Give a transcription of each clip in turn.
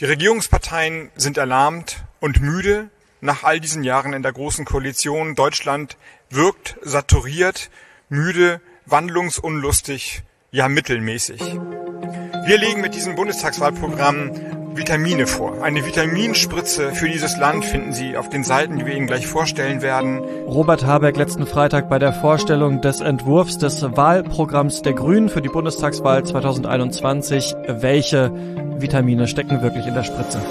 Die Regierungsparteien sind erlahmt und müde nach all diesen Jahren in der Großen Koalition. Deutschland wirkt saturiert, müde, wandlungsunlustig, ja mittelmäßig. Wir legen mit diesem Bundestagswahlprogramm Vitamine vor. Eine Vitaminspritze für dieses Land finden Sie auf den Seiten, die wir Ihnen gleich vorstellen werden. Robert Habeck letzten Freitag bei der Vorstellung des Entwurfs des Wahlprogramms der Grünen für die Bundestagswahl 2021. Welche Vitamine stecken wirklich in der Spritze?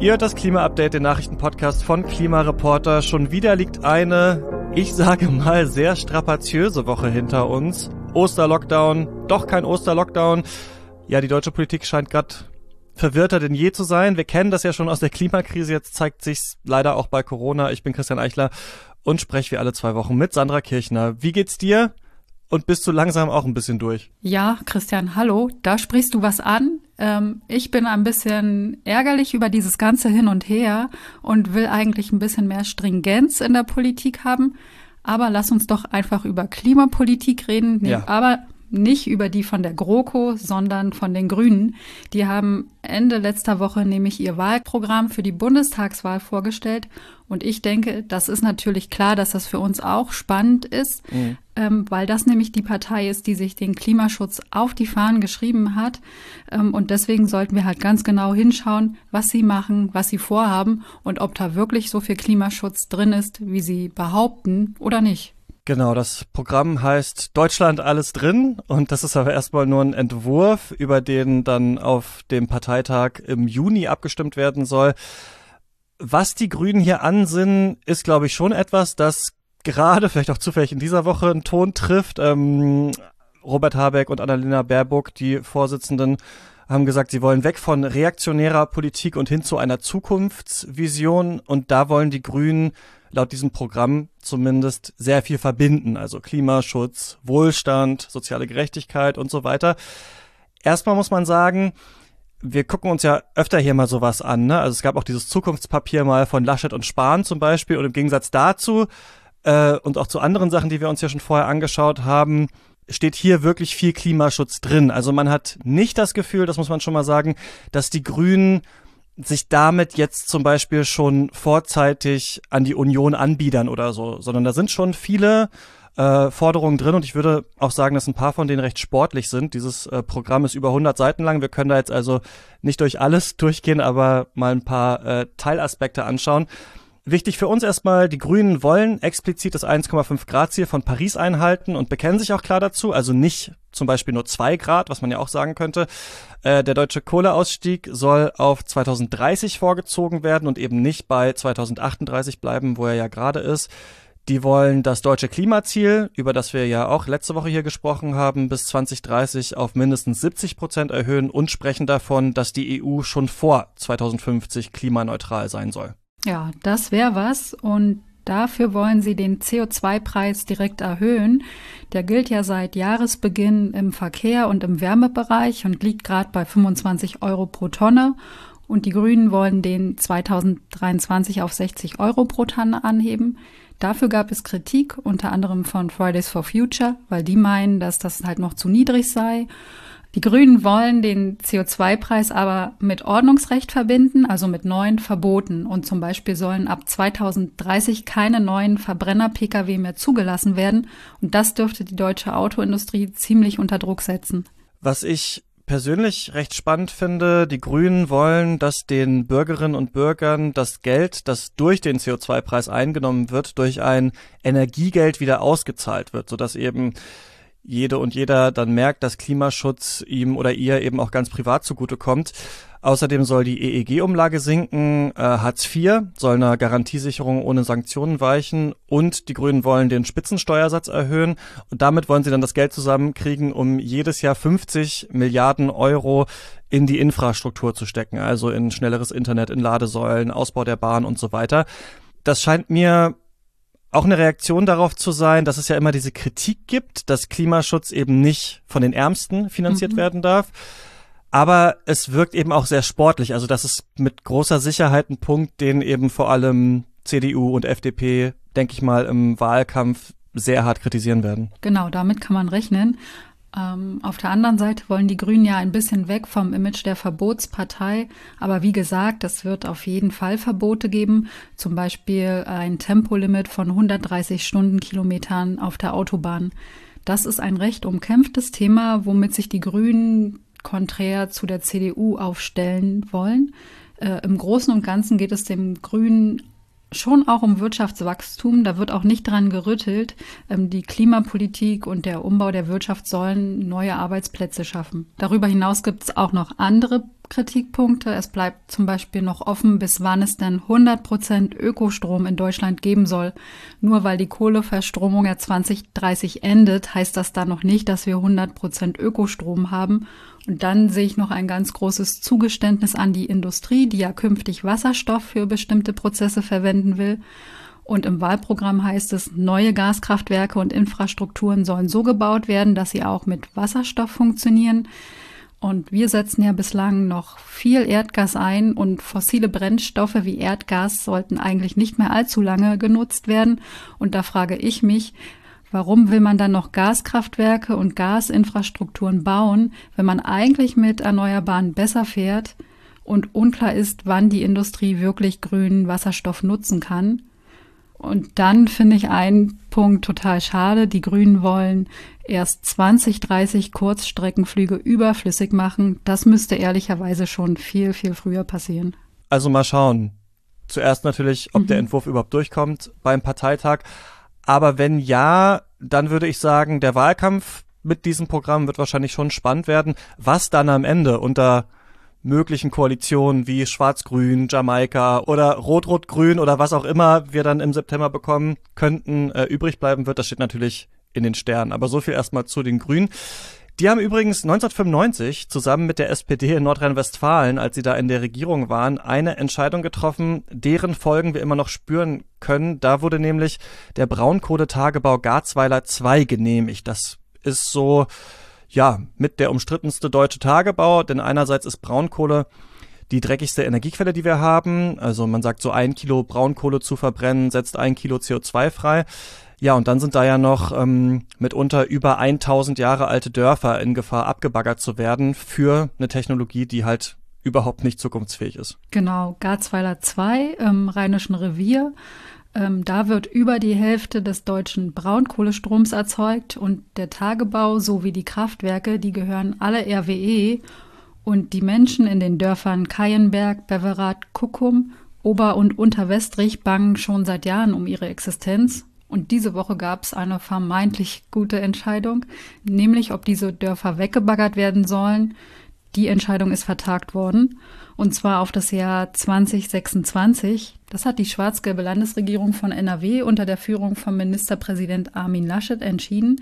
Ihr hört das Klima-Update, den Nachrichtenpodcast von Klimareporter. Schon wieder liegt eine, ich sage mal, sehr strapaziöse Woche hinter uns. Osterlockdown, doch kein Osterlockdown. Ja, die deutsche Politik scheint gerade verwirrter denn je zu sein. Wir kennen das ja schon aus der Klimakrise. Jetzt zeigt sich's leider auch bei Corona. Ich bin Christian Eichler und spreche wie alle zwei Wochen mit Sandra Kirchner. Wie geht's dir? Und bist du langsam auch ein bisschen durch? Ja, Christian, hallo. Da sprichst du was an. Ähm, ich bin ein bisschen ärgerlich über dieses ganze Hin und Her und will eigentlich ein bisschen mehr Stringenz in der Politik haben. Aber lass uns doch einfach über Klimapolitik reden. Nee, ja. Aber nicht über die von der GroKo, sondern von den Grünen. Die haben Ende letzter Woche nämlich ihr Wahlprogramm für die Bundestagswahl vorgestellt. Und ich denke, das ist natürlich klar, dass das für uns auch spannend ist, mhm. ähm, weil das nämlich die Partei ist, die sich den Klimaschutz auf die Fahnen geschrieben hat. Ähm, und deswegen sollten wir halt ganz genau hinschauen, was sie machen, was sie vorhaben und ob da wirklich so viel Klimaschutz drin ist, wie sie behaupten oder nicht. Genau, das Programm heißt Deutschland alles drin und das ist aber erstmal nur ein Entwurf, über den dann auf dem Parteitag im Juni abgestimmt werden soll. Was die Grünen hier ansinnen, ist, glaube ich, schon etwas, das gerade, vielleicht auch zufällig in dieser Woche, einen Ton trifft. Ähm, Robert Habeck und Annalena Baerbock, die Vorsitzenden, haben gesagt, sie wollen weg von reaktionärer Politik und hin zu einer Zukunftsvision. Und da wollen die Grünen laut diesem Programm zumindest sehr viel verbinden, also Klimaschutz, Wohlstand, soziale Gerechtigkeit und so weiter. Erstmal muss man sagen, wir gucken uns ja öfter hier mal sowas an. Ne? Also es gab auch dieses Zukunftspapier mal von Laschet und Spahn zum Beispiel. Und im Gegensatz dazu äh, und auch zu anderen Sachen, die wir uns ja schon vorher angeschaut haben, steht hier wirklich viel Klimaschutz drin. Also man hat nicht das Gefühl, das muss man schon mal sagen, dass die Grünen sich damit jetzt zum Beispiel schon vorzeitig an die Union anbiedern oder so, sondern da sind schon viele äh, Forderungen drin und ich würde auch sagen, dass ein paar von denen recht sportlich sind. Dieses äh, Programm ist über 100 Seiten lang. Wir können da jetzt also nicht durch alles durchgehen, aber mal ein paar äh, Teilaspekte anschauen. Wichtig für uns erstmal, die Grünen wollen explizit das 1,5 Grad Ziel von Paris einhalten und bekennen sich auch klar dazu, also nicht zum Beispiel nur zwei Grad, was man ja auch sagen könnte. Äh, der deutsche Kohleausstieg soll auf 2030 vorgezogen werden und eben nicht bei 2038 bleiben, wo er ja gerade ist. Die wollen das deutsche Klimaziel, über das wir ja auch letzte Woche hier gesprochen haben, bis 2030 auf mindestens 70 Prozent erhöhen und sprechen davon, dass die EU schon vor 2050 klimaneutral sein soll. Ja, das wäre was. Und dafür wollen sie den CO2-Preis direkt erhöhen. Der gilt ja seit Jahresbeginn im Verkehr und im Wärmebereich und liegt gerade bei 25 Euro pro Tonne. Und die Grünen wollen den 2023 auf 60 Euro pro Tonne anheben. Dafür gab es Kritik, unter anderem von Fridays for Future, weil die meinen, dass das halt noch zu niedrig sei. Die Grünen wollen den CO2-Preis aber mit Ordnungsrecht verbinden, also mit neuen Verboten. Und zum Beispiel sollen ab 2030 keine neuen Verbrenner-Pkw mehr zugelassen werden. Und das dürfte die deutsche Autoindustrie ziemlich unter Druck setzen. Was ich persönlich recht spannend finde, die Grünen wollen, dass den Bürgerinnen und Bürgern das Geld, das durch den CO2-Preis eingenommen wird, durch ein Energiegeld wieder ausgezahlt wird, sodass eben jede und jeder dann merkt, dass Klimaschutz ihm oder ihr eben auch ganz privat zugutekommt. Außerdem soll die EEG-Umlage sinken, äh, Hartz IV soll einer Garantiesicherung ohne Sanktionen weichen und die Grünen wollen den Spitzensteuersatz erhöhen und damit wollen sie dann das Geld zusammenkriegen, um jedes Jahr 50 Milliarden Euro in die Infrastruktur zu stecken, also in schnelleres Internet, in Ladesäulen, Ausbau der Bahn und so weiter. Das scheint mir auch eine Reaktion darauf zu sein, dass es ja immer diese Kritik gibt, dass Klimaschutz eben nicht von den Ärmsten finanziert mhm. werden darf. Aber es wirkt eben auch sehr sportlich. Also das ist mit großer Sicherheit ein Punkt, den eben vor allem CDU und FDP, denke ich mal, im Wahlkampf sehr hart kritisieren werden. Genau, damit kann man rechnen. Ähm, auf der anderen Seite wollen die Grünen ja ein bisschen weg vom Image der Verbotspartei. Aber wie gesagt, es wird auf jeden Fall Verbote geben. Zum Beispiel ein Tempolimit von 130 Stundenkilometern auf der Autobahn. Das ist ein recht umkämpftes Thema, womit sich die Grünen konträr zu der CDU aufstellen wollen. Äh, Im Großen und Ganzen geht es dem Grünen schon auch um Wirtschaftswachstum. Da wird auch nicht dran gerüttelt. Ähm, die Klimapolitik und der Umbau der Wirtschaft sollen neue Arbeitsplätze schaffen. Darüber hinaus gibt es auch noch andere Kritikpunkte. Es bleibt zum Beispiel noch offen, bis wann es denn 100 Prozent Ökostrom in Deutschland geben soll. Nur weil die Kohleverstromung ja 2030 endet, heißt das da noch nicht, dass wir 100 Prozent Ökostrom haben. Und dann sehe ich noch ein ganz großes Zugeständnis an die Industrie, die ja künftig Wasserstoff für bestimmte Prozesse verwenden will. Und im Wahlprogramm heißt es, neue Gaskraftwerke und Infrastrukturen sollen so gebaut werden, dass sie auch mit Wasserstoff funktionieren. Und wir setzen ja bislang noch viel Erdgas ein und fossile Brennstoffe wie Erdgas sollten eigentlich nicht mehr allzu lange genutzt werden. Und da frage ich mich, Warum will man dann noch Gaskraftwerke und Gasinfrastrukturen bauen, wenn man eigentlich mit Erneuerbaren besser fährt und unklar ist, wann die Industrie wirklich grünen Wasserstoff nutzen kann? Und dann finde ich einen Punkt total schade. Die Grünen wollen erst 20, 30 Kurzstreckenflüge überflüssig machen. Das müsste ehrlicherweise schon viel, viel früher passieren. Also mal schauen. Zuerst natürlich, ob mhm. der Entwurf überhaupt durchkommt beim Parteitag. Aber wenn ja, dann würde ich sagen, der Wahlkampf mit diesem Programm wird wahrscheinlich schon spannend werden. Was dann am Ende unter möglichen Koalitionen wie Schwarz-Grün, Jamaika oder Rot-Rot-Grün oder was auch immer wir dann im September bekommen könnten, äh, übrig bleiben wird, das steht natürlich in den Sternen. Aber so viel erstmal zu den Grünen. Die haben übrigens 1995 zusammen mit der SPD in Nordrhein-Westfalen, als sie da in der Regierung waren, eine Entscheidung getroffen, deren Folgen wir immer noch spüren können. Da wurde nämlich der Braunkohletagebau Garzweiler 2 genehmigt. Das ist so, ja, mit der umstrittenste deutsche Tagebau, denn einerseits ist Braunkohle die dreckigste Energiequelle, die wir haben. Also man sagt so ein Kilo Braunkohle zu verbrennen, setzt ein Kilo CO2 frei. Ja, und dann sind da ja noch ähm, mitunter über 1000 Jahre alte Dörfer in Gefahr, abgebaggert zu werden für eine Technologie, die halt überhaupt nicht zukunftsfähig ist. Genau, Garzweiler 2 im Rheinischen Revier. Ähm, da wird über die Hälfte des deutschen Braunkohlestroms erzeugt und der Tagebau sowie die Kraftwerke, die gehören alle RWE und die Menschen in den Dörfern Kayenberg, Beverath, Kuckum, Ober- und Unterwestrich bangen schon seit Jahren um ihre Existenz und diese Woche gab es eine vermeintlich gute Entscheidung, nämlich ob diese Dörfer weggebaggert werden sollen. Die Entscheidung ist vertagt worden, und zwar auf das Jahr 2026. Das hat die schwarz-gelbe Landesregierung von NRW unter der Führung von Ministerpräsident Armin Laschet entschieden.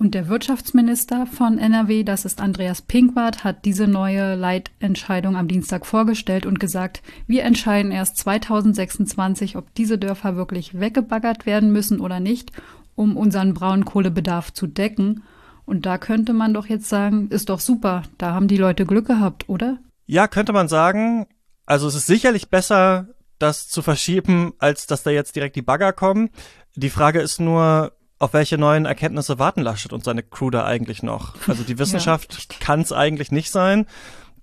Und der Wirtschaftsminister von NRW, das ist Andreas Pinkwart, hat diese neue Leitentscheidung am Dienstag vorgestellt und gesagt, wir entscheiden erst 2026, ob diese Dörfer wirklich weggebaggert werden müssen oder nicht, um unseren Braunkohlebedarf zu decken. Und da könnte man doch jetzt sagen, ist doch super, da haben die Leute Glück gehabt, oder? Ja, könnte man sagen. Also es ist sicherlich besser, das zu verschieben, als dass da jetzt direkt die Bagger kommen. Die Frage ist nur, auf welche neuen Erkenntnisse warten Laschet und seine Crew da eigentlich noch? Also die Wissenschaft ja, kann es eigentlich nicht sein,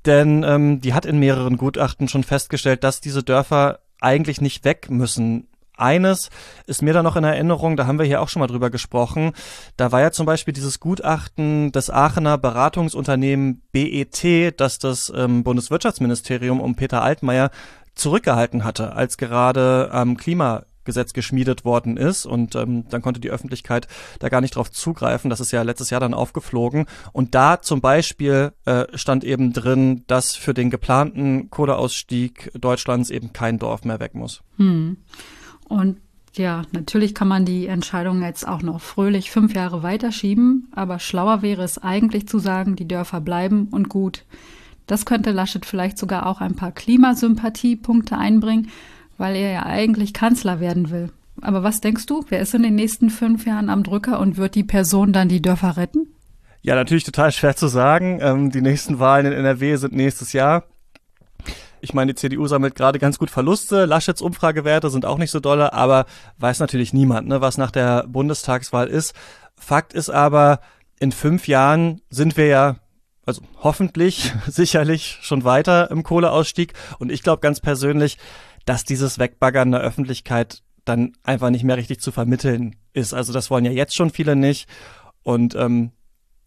denn ähm, die hat in mehreren Gutachten schon festgestellt, dass diese Dörfer eigentlich nicht weg müssen. Eines ist mir da noch in Erinnerung, da haben wir hier auch schon mal drüber gesprochen. Da war ja zum Beispiel dieses Gutachten des Aachener Beratungsunternehmen BET, das das ähm, Bundeswirtschaftsministerium um Peter Altmaier zurückgehalten hatte, als gerade ähm, Klima geschmiedet worden ist und ähm, dann konnte die Öffentlichkeit da gar nicht drauf zugreifen. Das ist ja letztes Jahr dann aufgeflogen und da zum Beispiel äh, stand eben drin, dass für den geplanten Kohleausstieg Deutschlands eben kein Dorf mehr weg muss. Hm. Und ja, natürlich kann man die Entscheidung jetzt auch noch fröhlich fünf Jahre weiterschieben, aber schlauer wäre es eigentlich zu sagen, die Dörfer bleiben und gut. Das könnte Laschet vielleicht sogar auch ein paar Klimasympathiepunkte einbringen, weil er ja eigentlich Kanzler werden will. Aber was denkst du, wer ist in den nächsten fünf Jahren am Drücker und wird die Person dann die Dörfer retten? Ja, natürlich total schwer zu sagen. Ähm, die nächsten Wahlen in NRW sind nächstes Jahr. Ich meine, die CDU sammelt gerade ganz gut Verluste. Laschets Umfragewerte sind auch nicht so dolle, aber weiß natürlich niemand, ne, was nach der Bundestagswahl ist. Fakt ist aber, in fünf Jahren sind wir ja also hoffentlich, sicherlich schon weiter im Kohleausstieg. Und ich glaube ganz persönlich, dass dieses Wegbaggern der Öffentlichkeit dann einfach nicht mehr richtig zu vermitteln ist. Also das wollen ja jetzt schon viele nicht. Und ähm,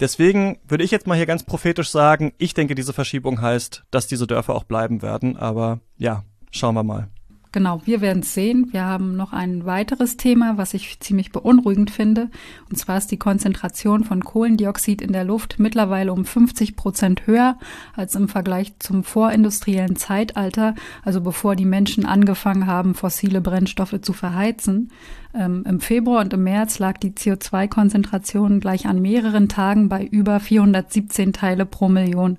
deswegen würde ich jetzt mal hier ganz prophetisch sagen, ich denke, diese Verschiebung heißt, dass diese Dörfer auch bleiben werden. Aber ja, schauen wir mal. Genau, wir werden es sehen. Wir haben noch ein weiteres Thema, was ich ziemlich beunruhigend finde. Und zwar ist die Konzentration von Kohlendioxid in der Luft mittlerweile um 50 Prozent höher als im Vergleich zum vorindustriellen Zeitalter, also bevor die Menschen angefangen haben, fossile Brennstoffe zu verheizen. Ähm, Im Februar und im März lag die CO2-Konzentration gleich an mehreren Tagen bei über 417 Teile pro Million.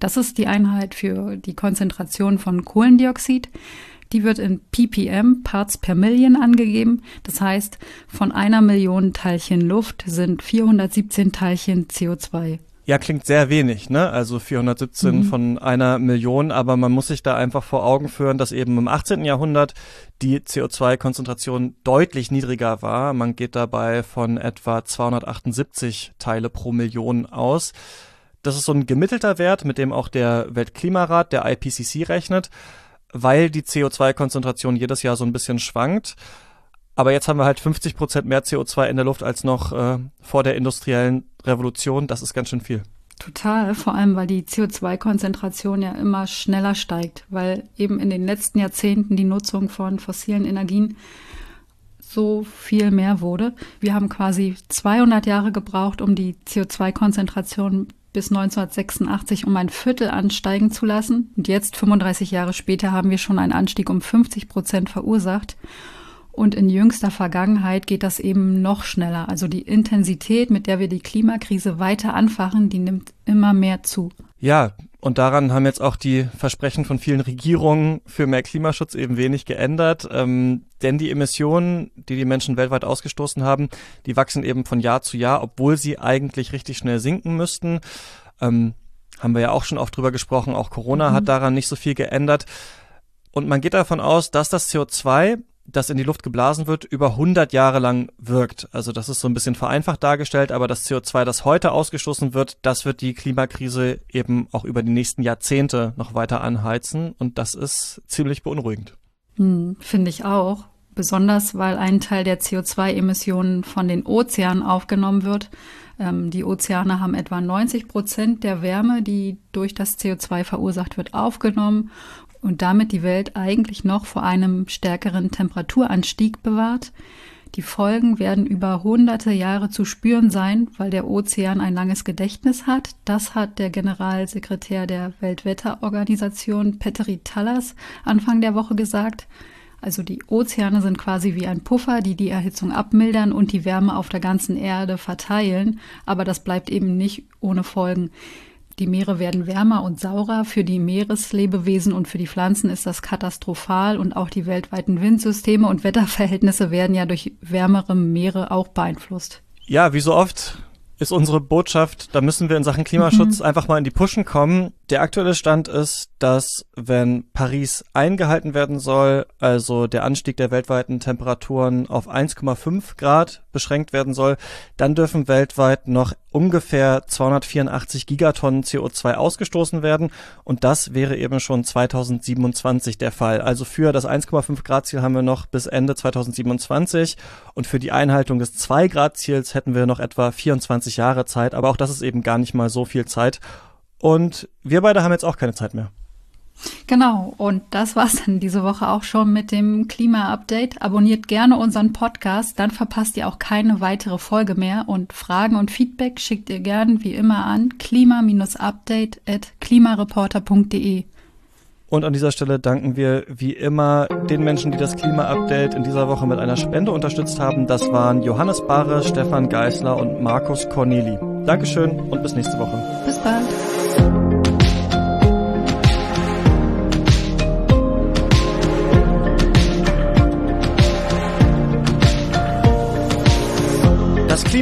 Das ist die Einheit für die Konzentration von Kohlendioxid. Die wird in ppm, Parts per Million, angegeben. Das heißt, von einer Million Teilchen Luft sind 417 Teilchen CO2. Ja, klingt sehr wenig, ne? Also 417 mhm. von einer Million, aber man muss sich da einfach vor Augen führen, dass eben im 18. Jahrhundert die CO2-Konzentration deutlich niedriger war. Man geht dabei von etwa 278 Teile pro Million aus. Das ist so ein gemittelter Wert, mit dem auch der Weltklimarat, der IPCC, rechnet weil die CO2-Konzentration jedes Jahr so ein bisschen schwankt. Aber jetzt haben wir halt 50 Prozent mehr CO2 in der Luft als noch äh, vor der industriellen Revolution. Das ist ganz schön viel. Total, vor allem weil die CO2-Konzentration ja immer schneller steigt, weil eben in den letzten Jahrzehnten die Nutzung von fossilen Energien so viel mehr wurde. Wir haben quasi 200 Jahre gebraucht, um die CO2-Konzentration bis 1986 um ein Viertel ansteigen zu lassen. Und jetzt, 35 Jahre später, haben wir schon einen Anstieg um 50 Prozent verursacht. Und in jüngster Vergangenheit geht das eben noch schneller. Also die Intensität, mit der wir die Klimakrise weiter anfachen, die nimmt immer mehr zu. Ja, und daran haben jetzt auch die Versprechen von vielen Regierungen für mehr Klimaschutz eben wenig geändert. Ähm, denn die Emissionen, die die Menschen weltweit ausgestoßen haben, die wachsen eben von Jahr zu Jahr, obwohl sie eigentlich richtig schnell sinken müssten. Ähm, haben wir ja auch schon oft drüber gesprochen. Auch Corona mhm. hat daran nicht so viel geändert. Und man geht davon aus, dass das CO2 das in die Luft geblasen wird, über 100 Jahre lang wirkt. Also das ist so ein bisschen vereinfacht dargestellt, aber das CO2, das heute ausgestoßen wird, das wird die Klimakrise eben auch über die nächsten Jahrzehnte noch weiter anheizen und das ist ziemlich beunruhigend. Hm, Finde ich auch. Besonders, weil ein Teil der CO2-Emissionen von den Ozeanen aufgenommen wird. Ähm, die Ozeane haben etwa 90 Prozent der Wärme, die durch das CO2 verursacht wird, aufgenommen und damit die Welt eigentlich noch vor einem stärkeren Temperaturanstieg bewahrt. Die Folgen werden über hunderte Jahre zu spüren sein, weil der Ozean ein langes Gedächtnis hat. Das hat der Generalsekretär der Weltwetterorganisation Petteri Tallas Anfang der Woche gesagt. Also die Ozeane sind quasi wie ein Puffer, die die Erhitzung abmildern und die Wärme auf der ganzen Erde verteilen. Aber das bleibt eben nicht ohne Folgen. Die Meere werden wärmer und saurer. Für die Meereslebewesen und für die Pflanzen ist das katastrophal und auch die weltweiten Windsysteme und Wetterverhältnisse werden ja durch wärmere Meere auch beeinflusst. Ja, wie so oft ist unsere Botschaft, da müssen wir in Sachen Klimaschutz mhm. einfach mal in die Puschen kommen. Der aktuelle Stand ist, dass wenn Paris eingehalten werden soll, also der Anstieg der weltweiten Temperaturen auf 1,5 Grad beschränkt werden soll, dann dürfen weltweit noch ungefähr 284 Gigatonnen CO2 ausgestoßen werden und das wäre eben schon 2027 der Fall. Also für das 1,5 Grad Ziel haben wir noch bis Ende 2027 und für die Einhaltung des 2 Grad Ziels hätten wir noch etwa 24 Jahre Zeit, aber auch das ist eben gar nicht mal so viel Zeit und wir beide haben jetzt auch keine Zeit mehr. Genau, und das war's dann diese Woche auch schon mit dem Klima-Update. Abonniert gerne unseren Podcast, dann verpasst ihr auch keine weitere Folge mehr. Und Fragen und Feedback schickt ihr gern wie immer an klima-update.klimareporter.de. Und an dieser Stelle danken wir wie immer den Menschen, die das Klima-Update in dieser Woche mit einer Spende unterstützt haben. Das waren Johannes Bahre, Stefan Geisler und Markus Corneli. Dankeschön und bis nächste Woche. Bis bald.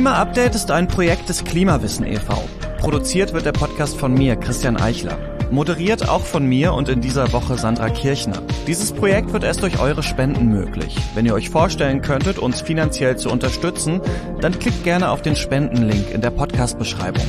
Klima-Update ist ein Projekt des Klimawissen e.V. Produziert wird der Podcast von mir, Christian Eichler. Moderiert auch von mir und in dieser Woche Sandra Kirchner. Dieses Projekt wird erst durch eure Spenden möglich. Wenn ihr euch vorstellen könntet, uns finanziell zu unterstützen, dann klickt gerne auf den Spendenlink in der Podcast-Beschreibung.